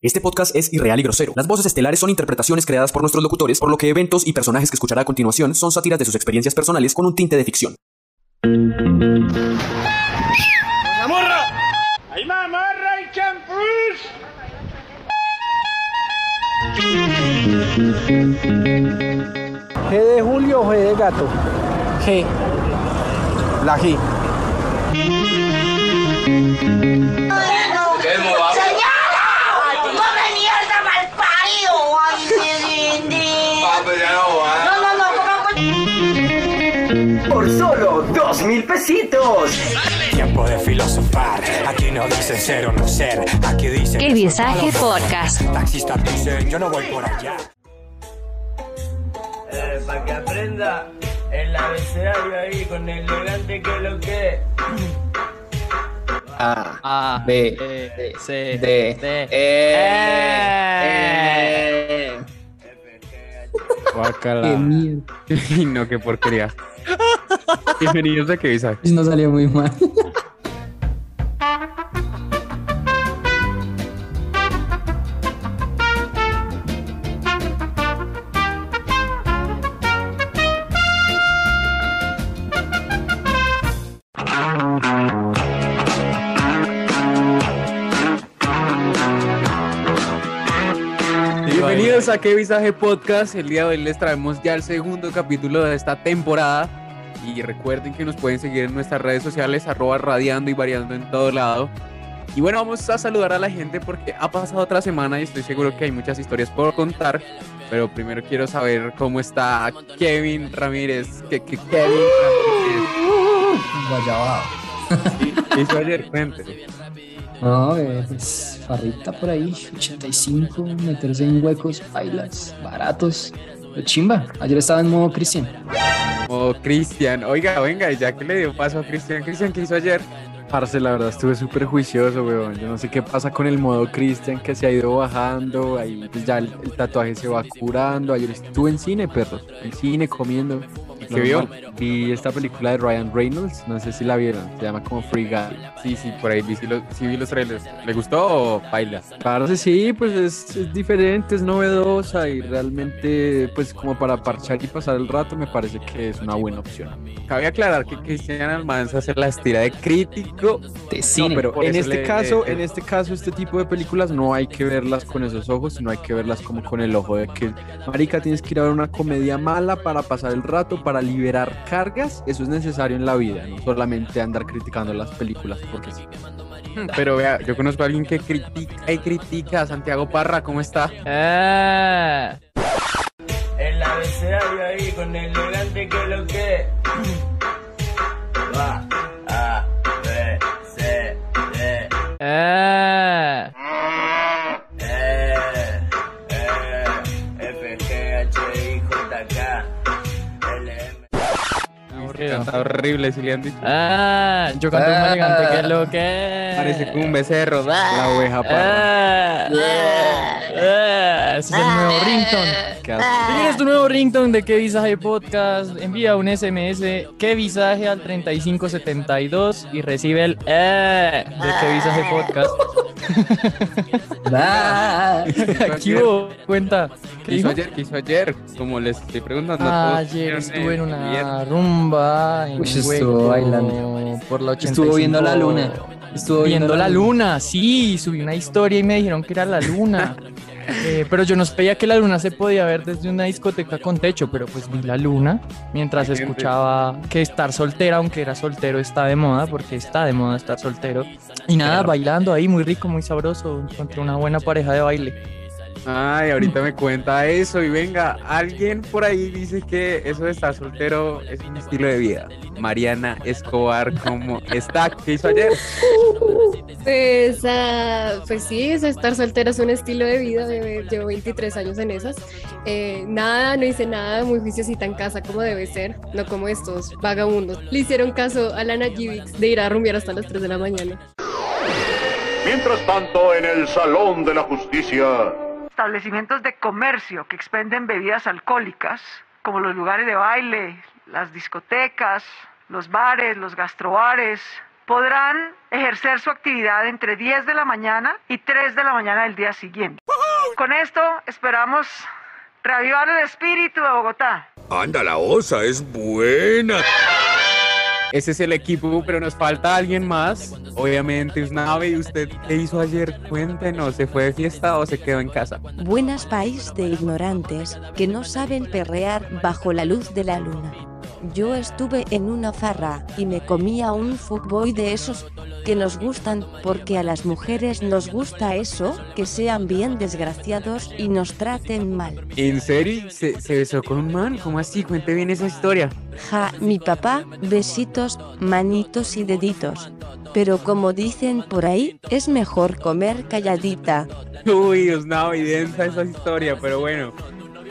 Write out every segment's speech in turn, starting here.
Este podcast es irreal y grosero. Las voces estelares son interpretaciones creadas por nuestros locutores, por lo que eventos y personajes que escuchará a continuación son sátiras de sus experiencias personales con un tinte de ficción. ¡La más morra y champús! G de Julio o G de gato. G. La G. No, no, no, Por solo dos mil pesitos. Tiempo de filosofar. Aquí no dicen ser o no ser. Aquí dicen. El Visaje Podcast. Taxistas dicen yo no voy por allá. Eh, para que aprenda el abecedario ahí con el elegante que lo que. A. A, B, B, C, D. D. E. Eh. Guacala. Qué mierda. Ay, no, qué porquería. Bienvenidos a que visaje. No salió muy mal. A Podcast. El día de hoy les traemos ya el segundo capítulo de esta temporada. Y recuerden que nos pueden seguir en nuestras redes sociales, arroba radiando y variando en todo lado. Y bueno, vamos a saludar a la gente porque ha pasado otra semana y estoy seguro que hay muchas historias por contar. Pero primero quiero saber cómo está Kevin Ramírez. Que, Kevin Ramírez. ¿Qué hizo ayer? Cuéntese. No, pues farrita por ahí, 85, meterse en huecos, bailas, baratos. Pero chimba, ayer estaba en modo Cristian. Oh, Cristian. Oiga, venga, ya que le dio paso a Cristian. Cristian, ¿qué hizo ayer? Parce, la verdad estuve súper juicioso, weón. Yo no sé qué pasa con el modo Christian que se ha ido bajando. Ahí pues ya el, el tatuaje se va curando. Ayer estuve en cine, perros. En cine comiendo. Qué vio? Vi esta película de Ryan Reynolds. No sé si la vieron. Se llama como Free Guy. Sí, sí, por ahí vi, sí, lo- sí vi los trailers. ¿Le gustó o baila? Parce, sí, pues es, es diferente, es novedosa y realmente, pues como para parchar y pasar el rato, me parece que es una buena opción. Cabe aclarar que Cristian Almanza se la estira de crítico. De cine. No, pero en este le- caso, le- en este caso, este tipo de películas no hay que verlas con esos ojos, sino hay que verlas como con el ojo de que, marica, tienes que ir a ver una comedia mala para pasar el rato, para liberar cargas. Eso es necesario en la vida, no solamente andar criticando las películas porque sí. Pero vea, yo conozco a alguien que critica y critica. Santiago Parra, ¿cómo está? El abecedario ahí con el elegante que lo que. Va. Horrible, si le han dicho. Ah, yo canto más elegante que lo que. Parece como un becerro. La oveja parra. Ah, ah, ah, ese es el nuevo ringtone. ¿Qué hace? Si quieres tu nuevo ringtone de qué visaje podcast, envía un SMS qué visaje al 3572 y recibe el eh de qué visaje podcast. Ah, Aquí hubo cuenta. ¿Qué ¿Qué hizo ayer? ¿Qué hizo ayer? Como les estoy preguntando a todos. Ayer ¿vieron estuve en una viernes? rumba en Uy, estuvo Hueco, bailando. por la 85. Estuvo viendo la luna. Estuvo viendo la luna, sí, subí una historia y me dijeron que era la luna. Eh, pero yo no sabía que la luna se podía ver desde una discoteca con techo, pero pues vi la luna mientras escuchaba que estar soltera, aunque era soltero, está de moda, porque está de moda estar soltero. Y nada, bailando ahí, muy rico, muy sabroso, encontré una buena pareja de baile. Ay, ahorita me cuenta eso. Y venga, alguien por ahí dice que eso de estar soltero es un estilo de vida. Mariana Escobar, ¿cómo está? ¿Qué hizo ayer? Pues, ah, pues sí, es estar soltera es un estilo de vida, bebé. Llevo 23 años en esas. Eh, nada, no hice nada, muy juiciosita en casa como debe ser, no como estos vagabundos. Le hicieron caso a Lana Givix de ir a rumbear hasta las 3 de la mañana. Mientras tanto, en el Salón de la Justicia. Establecimientos de comercio que expenden bebidas alcohólicas, como los lugares de baile, las discotecas, los bares, los gastrobares, podrán ejercer su actividad entre 10 de la mañana y 3 de la mañana del día siguiente. Con esto esperamos reavivar el espíritu de Bogotá. Anda, la osa es buena. Ese es el equipo, pero nos falta alguien más. Obviamente, Usnavi, ¿usted qué hizo ayer? Cuéntenos, ¿se fue de fiesta o se quedó en casa? Buenas país de ignorantes que no saben perrear bajo la luz de la luna. Yo estuve en una farra y me comía un fuckboy de esos que nos gustan porque a las mujeres nos gusta eso, que sean bien desgraciados y nos traten mal. ¿En serio? ¿Se, se besó con un man? ¿Cómo así? Cuente bien esa historia. Ja, mi papá, besitos, manitos y deditos. Pero como dicen por ahí, es mejor comer calladita. Uy, Dios, no, evidencia esa historia, pero bueno.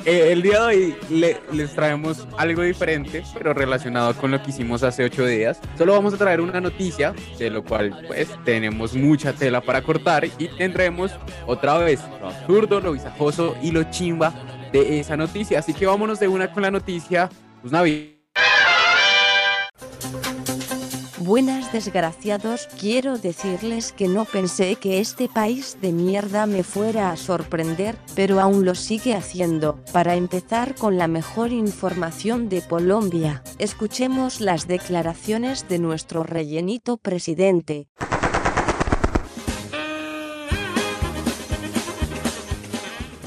Eh, el día de hoy le- les traemos algo diferente, pero relacionado con lo que hicimos hace ocho días. Solo vamos a traer una noticia, de lo cual pues tenemos mucha tela para cortar y tendremos otra vez lo absurdo, lo visajoso y lo chimba de esa noticia. Así que vámonos de una con la noticia. Pues Navi. Buenas desgraciados, quiero decirles que no pensé que este país de mierda me fuera a sorprender, pero aún lo sigue haciendo. Para empezar con la mejor información de Colombia, escuchemos las declaraciones de nuestro rellenito presidente.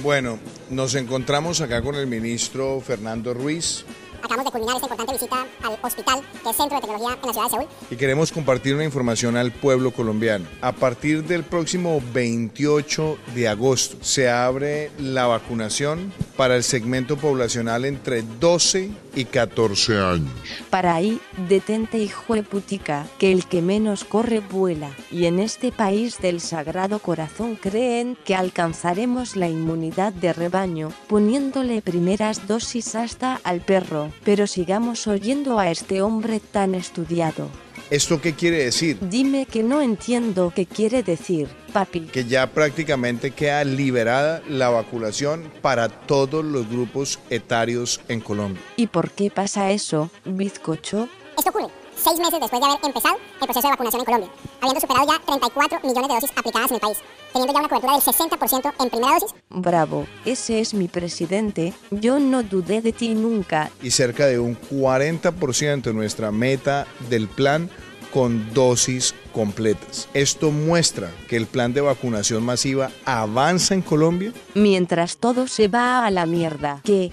Bueno, nos encontramos acá con el ministro Fernando Ruiz Acabamos de culminar esta importante visita al hospital, que es centro de tecnología en la ciudad de Seúl. y queremos compartir una información al pueblo colombiano. A partir del próximo 28 de agosto se abre la vacunación para el segmento poblacional entre 12 y 14 años. Para ahí, detente hijo de putica, que el que menos corre vuela, y en este país del Sagrado Corazón creen que alcanzaremos la inmunidad de rebaño, poniéndole primeras dosis hasta al perro, pero sigamos oyendo a este hombre tan estudiado. ¿Esto qué quiere decir? Dime que no entiendo qué quiere decir, papi. Que ya prácticamente queda liberada la vacunación para todos los grupos etarios en Colombia. ¿Y por qué pasa eso, bizcocho? Esto ocurre seis meses después de haber empezado el proceso de vacunación en Colombia, habiendo superado ya 34 millones de dosis aplicadas en el país, teniendo ya una cobertura del 60% en primera dosis. Bravo, ese es mi presidente, yo no dudé de ti nunca. y cerca de un 40% de nuestra meta del plan con dosis completas. Esto muestra que el plan de vacunación masiva avanza en Colombia Mientras todo se va a la mierda. ¿Qué?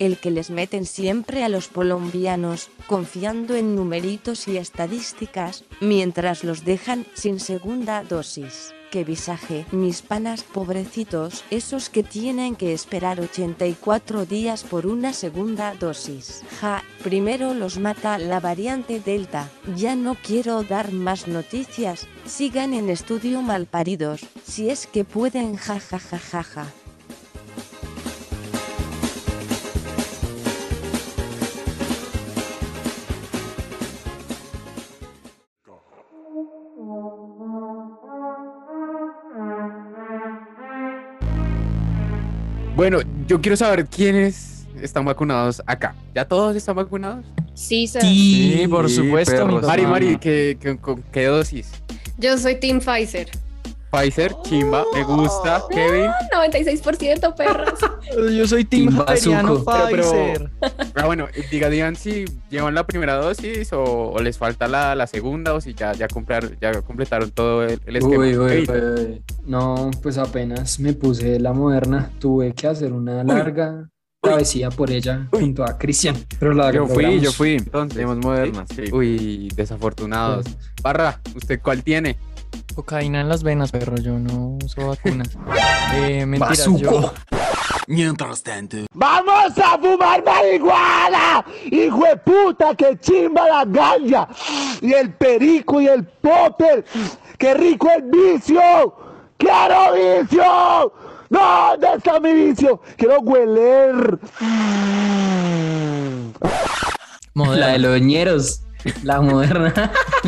El que les meten siempre a los colombianos, confiando en numeritos y estadísticas, mientras los dejan sin segunda dosis. Qué visaje, mis panas pobrecitos, esos que tienen que esperar 84 días por una segunda dosis. Ja, primero los mata la variante Delta. Ya no quiero dar más noticias. Sigan en estudio malparidos, si es que pueden ja ja ja ja ja. Bueno, yo quiero saber quiénes están vacunados acá. ¿Ya todos están vacunados? Sí, sir. Sí, por supuesto, Mari. Mari, ¿qué, qué, con qué dosis? Yo soy Team Pfizer. Pfizer, chimba, me gusta. Kevin. 96% perros. Yo soy Team Javeriano Bazuco. Pero- Pfizer. Ah, bueno, diga, digan si llevan la primera dosis o, o les falta la, la segunda o si ya, ya, comprar, ya completaron todo el, el esquema. Uy, uy. No, pues apenas me puse la moderna. Tuve que hacer una larga travesía por ella junto a Cristian. Pero la Yo fui, logramos. yo fui. Entonces, Tenemos modernas, sí. Uy, desafortunados. Barra, ¿usted cuál tiene? Cocaína en las venas, perro, yo no uso vacunas. Eh, mentiras, yo... Mientras tanto. ¡Vamos a fumar marihuana! ¡Hijo de puta, que chimba la ganja! Y el perico y el popper. ¡Qué rico el vicio! ¡Quiero vicio! ¡No! ¿Dónde está mi vicio? ¡Quiero hueler! La de los ñeros. La moderna.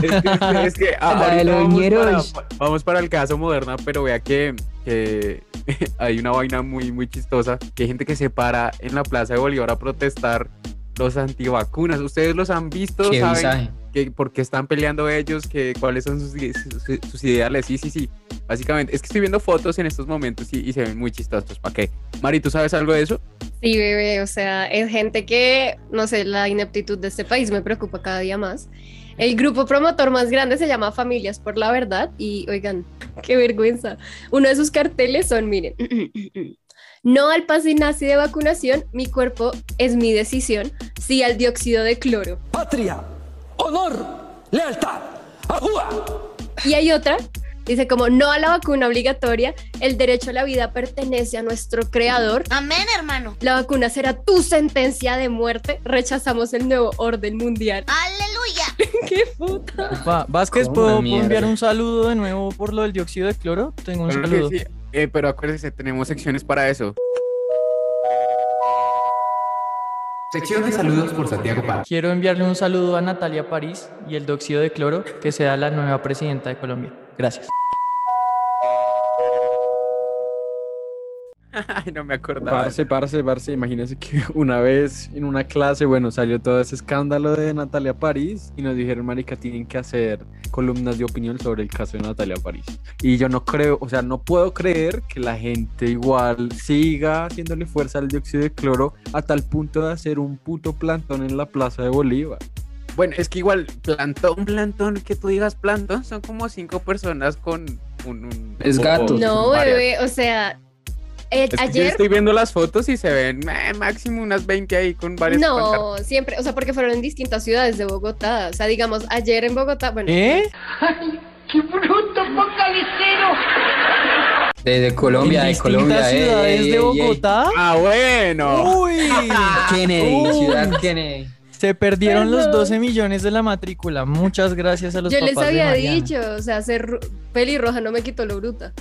Es que, es que a- La de ahorita los vamos, para, vamos para el caso moderna, pero vea que, que hay una vaina muy, muy chistosa, que hay gente que se para en la Plaza de Bolívar a protestar los antivacunas. ¿Ustedes los han visto? Qué ¿Saben visaje. Que, por qué están peleando ellos? Que, ¿Cuáles son sus, sus, sus ideales? Sí, sí, sí. Básicamente, es que estoy viendo fotos en estos momentos y, y se ven muy chistosos. ¿Para qué? Mari, ¿tú sabes algo de eso? Sí, bebé, o sea, es gente que, no sé, la ineptitud de este país me preocupa cada día más. El grupo promotor más grande se llama Familias por la Verdad y, oigan, qué vergüenza. Uno de sus carteles son, miren, no al pase nazi de vacunación, mi cuerpo es mi decisión, sí al dióxido de cloro. Patria, honor, lealtad, agua. Y hay otra, dice como no a la vacuna obligatoria, el derecho a la vida pertenece a nuestro creador. Amén, hermano. La vacuna será tu sentencia de muerte, rechazamos el nuevo orden mundial. Aleluya. ¡Qué puta! Va- Vázquez, ¿Cómo ¿puedo, enviar un saludo de nuevo por lo del dióxido de cloro? Tengo un saludo. sí, eh, pero acuérdense, tenemos secciones para eso. Sección de saludos por Santiago Paz. Quiero enviarle un saludo a Natalia París y el dióxido de cloro, que sea la nueva presidenta de Colombia. Gracias. Ay, no me acordaba. Parce, parce, parce, imagínense que una vez en una clase, bueno, salió todo ese escándalo de Natalia París y nos dijeron, marica, tienen que hacer columnas de opinión sobre el caso de Natalia París. Y yo no creo, o sea, no puedo creer que la gente igual siga haciéndole fuerza al dióxido de cloro a tal punto de hacer un puto plantón en la Plaza de Bolívar. Bueno, es que igual, plantón, plantón, que tú digas plantón, son como cinco personas con un... un- Es gato. No, bebé, o sea, eh, Es que yo estoy viendo las fotos y se ven eh, máximo unas 20 ahí con varias No, siempre, o sea, porque fueron en distintas ciudades de Bogotá. O sea, digamos, ayer en Bogotá, bueno. ¿Eh? ¡Ay, qué bruto focalicero! Desde Colombia, ¿En de Colombia. ey, ciudades ey, de ey, ey. Bogotá? Ah, bueno. ¡Uy! Kennedy, Uy. ciudad Kennedy. Se perdieron los Perdón. 12 millones de la matrícula. Muchas gracias a los Yo papás les había dicho, o sea, ser pelirroja no me quitó lo bruta.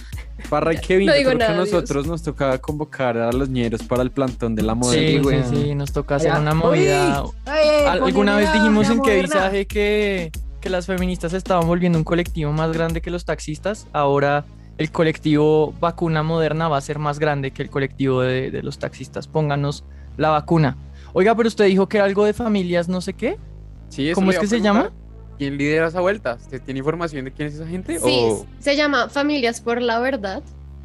Parra y Kevin, No yo que a Dios. nosotros nos tocaba convocar a los ñeros para el plantón de la moda. Sí, güey. sí, sí, nos toca hacer una movida. Uy, ay, Al- Alguna vez dijimos en qué visaje que, que las feministas estaban volviendo un colectivo más grande que los taxistas. Ahora el colectivo vacuna moderna va a ser más grande que el colectivo de, de los taxistas. Pónganos la vacuna. Oiga, pero usted dijo que era algo de familias, no sé qué. Sí, eso ¿Cómo es que se llama? ¿Quién lidera esa vuelta? ¿Usted tiene información de quién es esa gente? Sí, O... se llama Familias por la Verdad.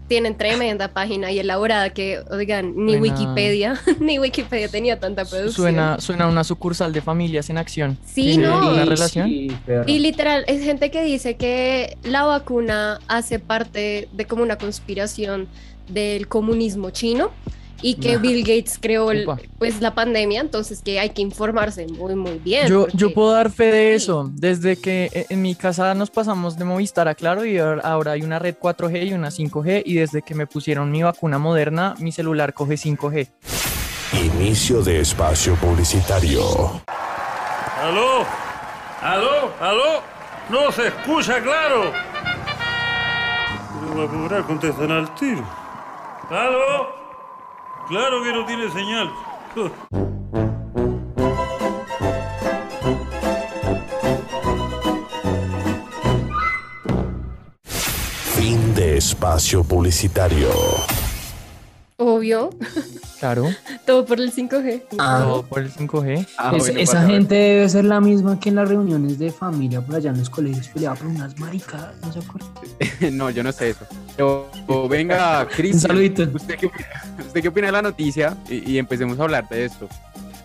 Tienen tremenda página y elaborada que, oigan, ni Suena- Wikipedia, ni Wikipedia tenía tanta producción. Suena, suena una sucursal de familias en acción. Sí, ¿Tiene no. Sí, relación? Sí, perro. Y literal, es gente que dice que la vacuna hace parte de como una conspiración del comunismo chino y que. Bill Gates creó el- pues la pandemia, entonces que hay que informarse muy muy bien. Yo, porque- yo puedo dar fe de eso. Desde que eh, en mi casa nos pasamos de Movistar a Claro y ahora hay una red 4G y una 5G y desde que me pusieron mi vacuna moderna, mi celular coge 5G. Inicio de espacio publicitario. ¿Aló? ¿Aló? ¿Aló? No se escucha claro. Pero va a cobrar, contestan al tiro. ¿Aló? Claro que no tiene señal. Fin de espacio publicitario. Obvio, Claro. todo por el 5G. Ah. Todo por el 5G. Ah, Es- bueno, esa gente debe ser la misma que en las reuniones de familia por allá en los colegios peleaba por unas maricadas, ¿no se acuerdan? no, yo no sé eso. O, o venga, Cristian. Un saludito. ¿Usted qué, opina- ¿Usted qué opina de la noticia? Y, y empecemos a hablar de esto.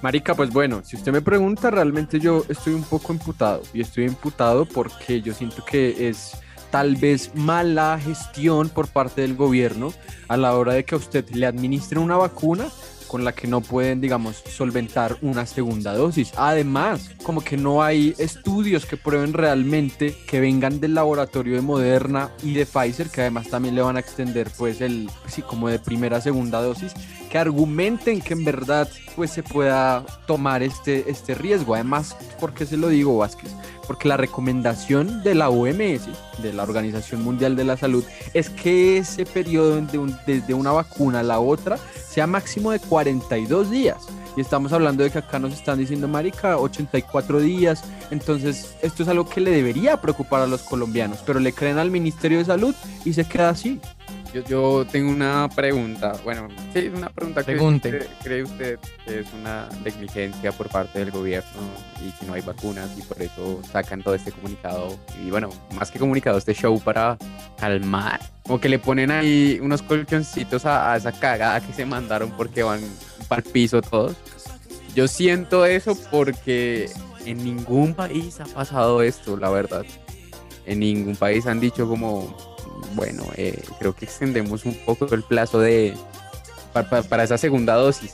Marica, pues bueno, si usted me pregunta, realmente yo estoy un poco imputado. Y estoy imputado porque yo siento que es tal vez mala gestión por parte del gobierno a la hora de que a usted le administren una vacuna con la que no pueden, digamos, solventar una segunda dosis. Además, como que no hay estudios que prueben realmente que vengan del laboratorio de Moderna y de Pfizer, que además también le van a extender, pues, el, sí, como de primera, segunda dosis, que argumenten que en verdad, pues, se pueda tomar este, este riesgo. Además, ¿por qué se lo digo, Vázquez? Porque la recomendación de la OMS, de la Organización Mundial de la Salud, es que ese periodo de un- desde una vacuna a la otra sea máximo de 42 días. Y estamos hablando de que acá nos están diciendo, Marica, 84 días. Entonces, esto es algo que le debería preocupar a los colombianos, pero le creen al Ministerio de Salud y se queda así. Yo, yo tengo una pregunta. Bueno, sí, una pregunta que Pregunte. usted- cree usted que es una negligencia por parte del gobierno y que no hay vacunas y por eso sacan todo este comunicado y bueno, más que comunicado, este show para calmar. Como que le ponen ahí unos colchoncitos a, a esa cagada que se mandaron porque van para el piso todos. Yo siento eso porque en ningún país ha pasado esto, la verdad. En ningún país han dicho como, bueno, eh, creo que extendemos un poco el plazo de pa- pa- para, esa segunda dosis.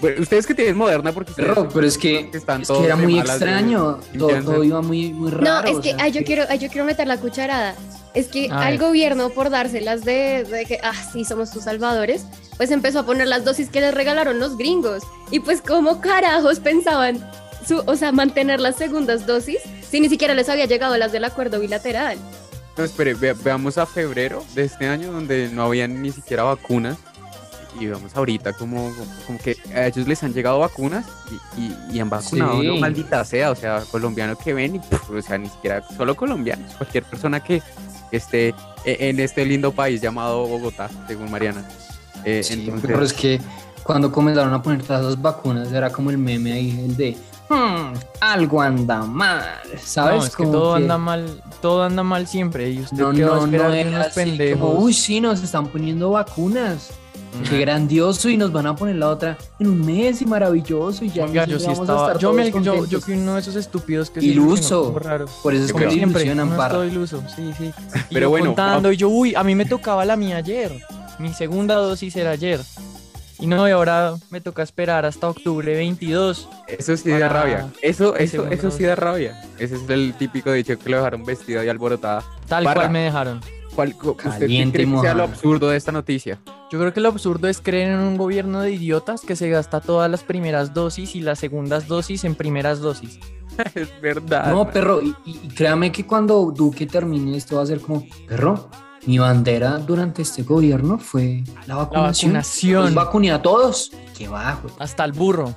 Bueno, ustedes que tienen moderna porque Pero, es que, están es todos que era muy de extraño. Todo, iba muy, muy raro. No, es o que sea, ay, yo quiero, ay, yo quiero meter la cucharada. Es que al gobierno, por dárselas de, de que, ah, sí, somos tus salvadores, pues empezó a poner las dosis que les regalaron los gringos. Y pues, ¿cómo carajos pensaban, su, o sea, mantener las segundas dosis si ni siquiera les había llegado las del acuerdo bilateral? No, espere, ve- veamos a febrero de este año donde no habían ni siquiera vacunas. Y vamos ahorita como, como que a ellos les han llegado vacunas y, y- y han vacunado, Sí. ¿no? maldita sea, o sea, colombiano que ven, y, o sea, ni siquiera solo colombianos, cualquier persona que esté e- en este lindo país llamado Bogotá, según Mariana. Eh, sí, entonces, pero es que cuando comenzaron a poner todas las vacunas era como el meme ahí, el de "Hmm, algo anda mal, ¿sabes? No, es que Como todo que- anda mal, todo anda mal siempre. Y usted No, qué va a no, esperar no de unos pendejos. como, uy, sí, nos están poniendo vacunas. Qué grandioso y nos van a poner la otra en un mes y maravilloso y ya Oiga, yo sí estaba. estar Yo, me, yo, yo fui uno de esos estúpidos que Iluso. raro. Por eso es Como que siempre, ilusionan, todo iluso, sí, sí. Y Pero yo bueno, contando, y yo, uy, a mí me tocaba la mía ayer. Mi segunda dosis era ayer. Y no, y ahora me toca esperar hasta octubre 22. Eso sí da rabia. Eso, eso, eso sí da rabia. Ese es el típico dicho que lo dejaron vestido y alborotada. Tal cual me dejaron. ¿cuál- cu- ¿Usted cree que sea lo absurdo de esta noticia? Yo creo que lo absurdo es creer en un gobierno de idiotas que se gasta todas las primeras dosis y las segundas dosis en primeras dosis. es verdad. No, perro, y créame que cuando Duque termine esto va a ser como, perro, mi bandera durante este gobierno fue la vacunación. vacunación. Los vacuné a todos. Qué bajo. Hasta el burro.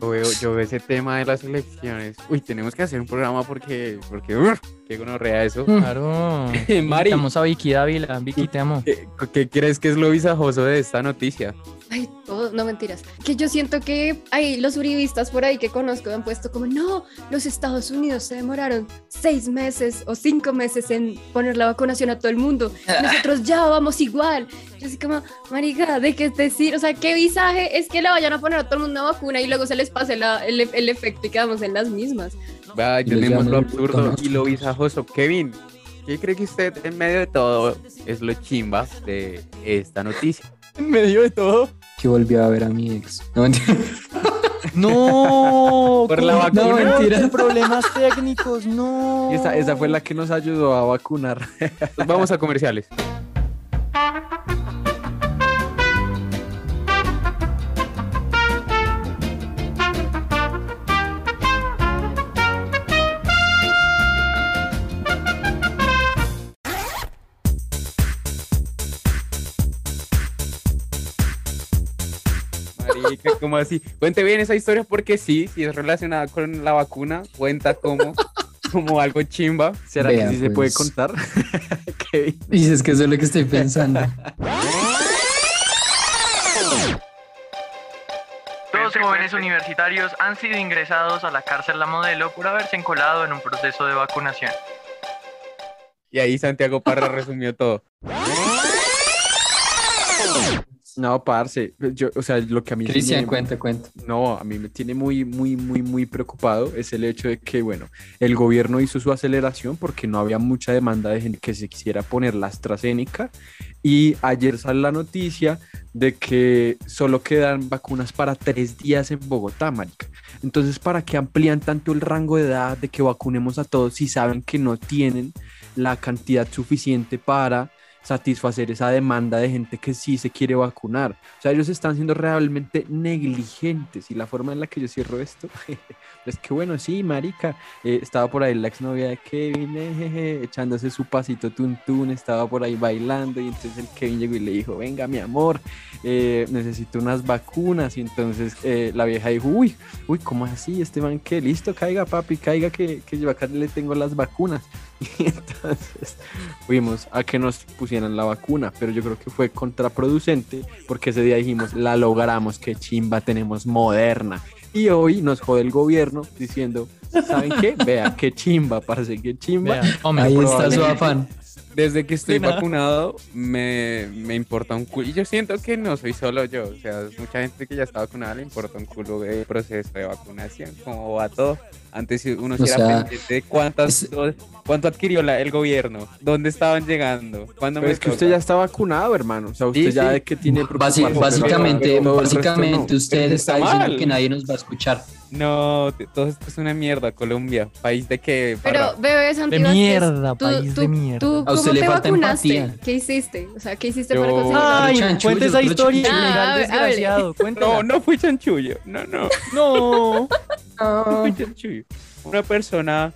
Yo veo, yo veo ese tema de las elecciones. Uy, tenemos que hacer un programa porque, porque, ¡ur! Qué gonorrea eso. Claro. Mari. Invitamos a Vicky Dávila. Vicky, te amo. ¿Qué, qué crees que es lo visajoso de esta noticia? Ay, todo, no mentiras. Que yo siento que hay los uribistas por ahí que conozco han puesto como, no, los Estados Unidos se demoraron seis meses o cinco meses en poner la vacunación a todo el mundo. Nosotros ya vamos igual. Yo así como, marica, ¿de qué decir? O sea, ¿qué visaje es que le vayan a poner a todo el mundo una vacuna y luego se les pase la- el, el efecto y quedamos en las mismas? Va, tenemos lo absurdo y lo visajoso. Kevin, ¿qué cree que usted en medio de todo es lo chimba de esta noticia? En medio de todo. Que volví a ver a mi ex. No, mentira. No, Por la vacuna. No, mentira. mentira. Problemas técnicos, no. Y esa, esa fue la que nos ayudó a vacunar. Pues vamos a comerciales. ¿Cómo así? Cuente bien esa historia porque sí, si es relacionada con la vacuna, cuenta como, como algo chimba. ¿Será Vea, que sí se puede pues. contar? Dices que eso es lo que estoy pensando. Dos jóvenes universitarios han sido ingresados a la cárcel La Modelo por haberse encolado en un proceso de vacunación. Y ahí Santiago Parra resumió todo. No, parce, yo, o sea, lo que a mí Cristian, me- cuenta, cuenta. No, a mí me tiene muy, muy, muy, muy preocupado es el hecho de que, bueno, el gobierno hizo su aceleración porque no había mucha demanda de gente que se quisiera poner la AstraZeneca y ayer sale la noticia de que solo quedan vacunas para tres días en Bogotá, marica. Entonces, ¿para qué amplían tanto el rango de edad de que vacunemos a todos si saben que no tienen la cantidad suficiente para satisfacer esa demanda de gente que sí se quiere vacunar. O sea, ellos están siendo realmente negligentes y la forma en la que yo cierro esto es que, bueno, sí, marica, eh, estaba por ahí la exnovia de Kevin, eh, jeje, echándose su pasito tuntún, estaba por ahí bailando y entonces el Kevin llegó y le dijo, venga, mi amor, eh, necesito unas vacunas y entonces eh, la vieja dijo, uy, uy, ¿cómo así? Este man, que listo, caiga, papi, caiga, que, que yo acá le tengo las vacunas. Y entonces fuimos a que nos pusieran pusieran la vacuna, pero yo creo que fue contraproducente porque ese día dijimos, la logramos, qué chimba, tenemos moderna. Y hoy nos jode el gobierno diciendo, ¿saben qué? Vea, qué chimba, parece que chimba. Vea, hombre, Ahí está su afán. Desde que estoy vacunado, me, me importa un culo. Y yo siento que no soy solo yo. O sea, mucha gente que ya está vacunada le importa un culo el proceso de vacunación, cómo va todo. Antes uno sí O era pendiente de cuántas, cuánto adquirió la- el gobierno, dónde estaban llegando, cuándo Pero me es que usted ya está vacunado, hermano. O sea, usted Sí, ya sí. de que tiene pero- básicamente, básicamente no. usted está está diciendo mal. que nadie nos va a escuchar. No, todo esto es una mierda, Colombia. País de que. Pero, bebé Santi De mierda, tú- país tú- de mierda. ¿Tú cómo te falta vacunaste? empatía. ¿Qué hiciste? O sea, ¿qué hiciste Yo- para conseguir Ay, chanchullo, cuenta esa historia Ah, desgraciado. No, no fui chanchullo. No, no. No. No fui chanchullo. Una persona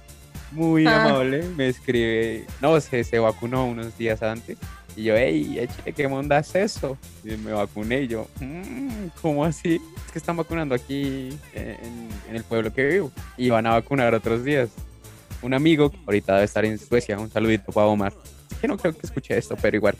muy Ah. amable me escribe. No, se, se vacunó unos días antes. Y yo, hey, eche, ¿qué onda es eso? Y me vacuné y yo, "Mm, ¿cómo así? Es que están vacunando aquí en, en el pueblo que vivo. Y van a vacunar otros días. Un amigo, que ahorita debe estar en Suecia, un saludito para Omar. Que no creo que escuche esto, pero igual.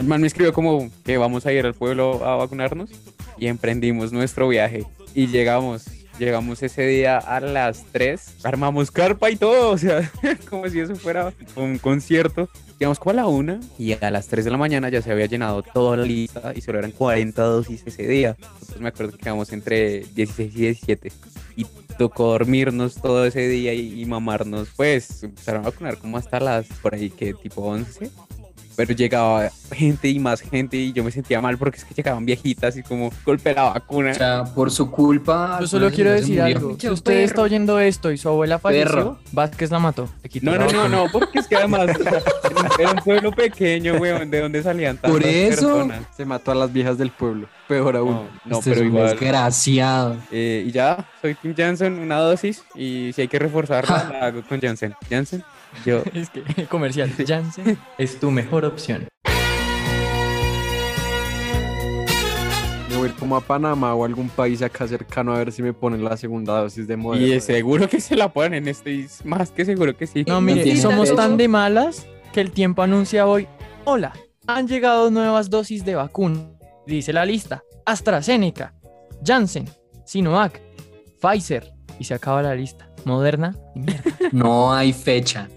El man me escribió como que vamos a ir al pueblo a vacunarnos y emprendimos nuestro viaje y llegamos. Llegamos ese día a las 3, armamos carpa y todo, o sea, como si eso fuera un concierto. Llegamos como a la 1 y a las 3 de la mañana ya se había llenado toda la lista y solo eran 40 dosis ese día. Entonces me acuerdo que quedamos entre 16 y 17 y tocó dormirnos todo ese día y, y mamarnos. Pues empezaron a vacunar como hasta las por ahí que tipo 11 pero llegaba gente y más gente y yo me sentía mal porque es que llegaban viejitas y como golpe la vacuna. O sea, por su culpa. Yo solo quiero decir algo. Si usted está oyendo esto y su abuela falleció, Perro. Vázquez la mató. No, la no, no, no, porque es que además era un- era un pueblo pequeño, weón, de donde salían tantas Por eso. personas. Se mató a las viejas del pueblo. Peor aún. No, no, Este es pero un igual. desgraciado. Eh, y ya, soy Tim Janssen, una dosis, y si hay que reforzarla, la hago con Janssen. Janssen, yo... Es que comercial. Janssen es tu mejor opción. Me voy a ir como a Panamá o a algún país acá cercano a ver si me ponen la segunda dosis de Moderna. Y es seguro que se la ponen, estoy más que seguro que sí. No, mire, somos pecho. tan de malas que el tiempo anuncia hoy. Hola, han llegado nuevas dosis de vacuna. Dice la lista. AstraZeneca, Janssen, Sinovac, Pfizer. Y se acaba la lista. Moderna mierda. No hay fecha.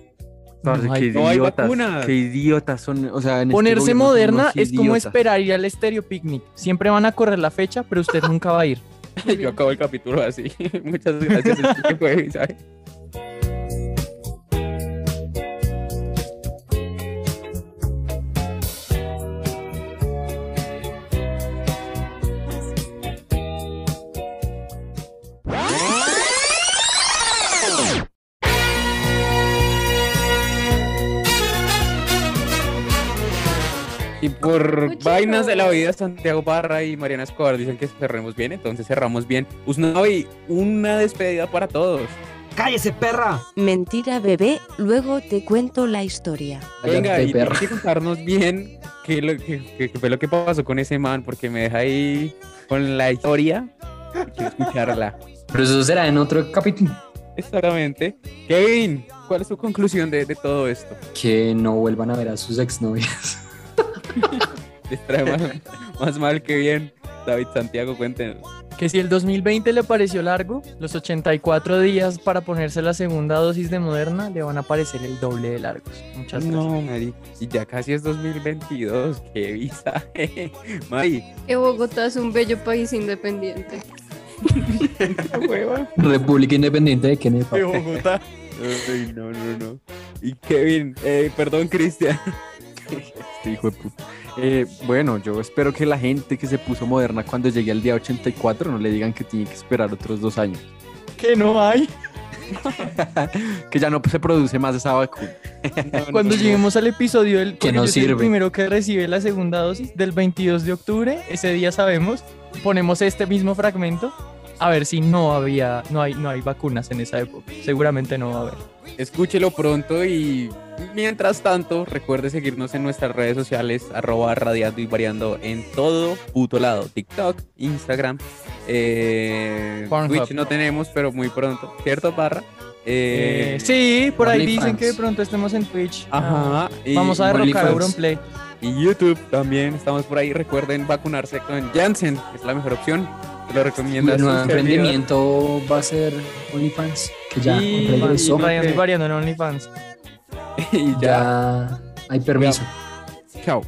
Parce, No hay- qué no hay idiotas, vacunas. qué idiotas son. O sea, en este Ponerse moderna es como esperar ir al Estéreo Picnic. Siempre van a correr la fecha, pero usted nunca va a ir. Yo acabo el capítulo así. Muchas gracias. Por vainas de la vida, Santiago Barra y Mariana Escobar dicen que cerremos bien, entonces cerramos bien. Usnavi, una despedida para todos. ¡Cállese, perra! Mentira, bebé, luego te cuento la historia. Venga, y tienes que contarnos bien qué, lo- qué- qué- qué fue lo que pasó con ese man, porque me deja ahí con la historia. Quiero escucharla. Pero eso será en otro capítulo. Exactamente. Kevin, ¿cuál es tu conclusión de, de todo esto? Que no vuelvan a ver a sus exnovias. Les trae más, más mal que bien. David Santiago, cuéntenos. Que si el 2020 le pareció largo, los 84 días para ponerse la segunda dosis de Moderna le van a parecer el doble de largos. Muchas gracias. No, Mari. Y ya casi es 2022. Qué visaje. Mari, Que Bogotá es un bello país independiente. qué hueva. República Independiente de Kennedy. De Bogotá. Ay, no, no, no. Y Kevin, eh, perdón, Cristian. Este hijo de puta. Eh, bueno, yo espero que la gente que se puso moderna cuando llegue al día 84 no le digan que tiene que esperar otros dos años. Que no hay. que ya no se produce más esa vacuna. Cuando lleguemos al episodio del porque no soy el sirve. primero que recibe la segunda dosis del 22 de octubre, ese día sabemos, ponemos este mismo fragmento a ver si no había no hay no hay vacunas en esa época. Seguramente no va a haber. Escúchelo pronto y mientras tanto, recuerde seguirnos en nuestras redes sociales, arroba radiando y variando en todo puto lado. TikTok, Instagram, eh. Twitch no tenemos, pero muy pronto. ¿Cierto, Barra? Eh, Eh, sí, por ahí dicen que de pronto estemos en Twitch. Ajá. Y- Vamos a derrocar. Auronplay. y YouTube también. Estamos por ahí. Recuerden vacunarse con Janssen, que es la mejor opción. Te lo recomiendo. El nuevo emprendimiento va a ser OnlyFans, que ya y regresó. Ryan variando en OnlyFans. y ya hay permiso. Chao.